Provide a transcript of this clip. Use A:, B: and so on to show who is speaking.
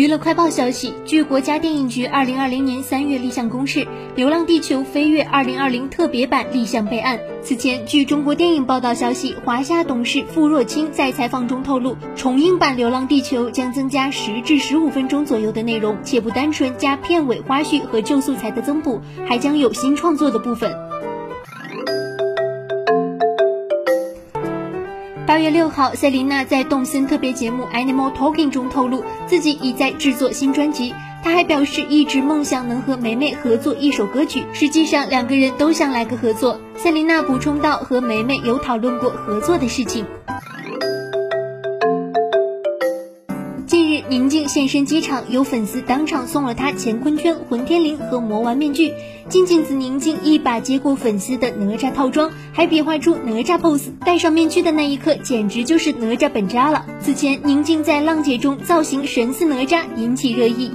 A: 娱乐快报消息，据国家电影局二零二零年三月立项公示，《流浪地球》飞跃二零二零特别版立项备案。此前，据中国电影报道消息，华夏董事傅若清在采访中透露，重映版《流浪地球》将增加十至十五分钟左右的内容，且不单纯加片尾花絮和旧素材的增补，还将有新创作的部分。八月六号，塞琳娜在动森特别节目《Animal Talking》中透露，自己已在制作新专辑。她还表示，一直梦想能和梅梅合作一首歌曲。实际上，两个人都想来个合作。塞琳娜补充道，和梅梅有讨论过合作的事情。宁静现身机场，有粉丝当场送了她乾坤圈、混天绫和魔丸面具。金镜子宁静一把接过粉丝的哪吒套装，还比划出哪吒 pose。戴上面具的那一刻，简直就是哪吒本渣了。此前，宁静在浪姐中造型神似哪吒，引起热议。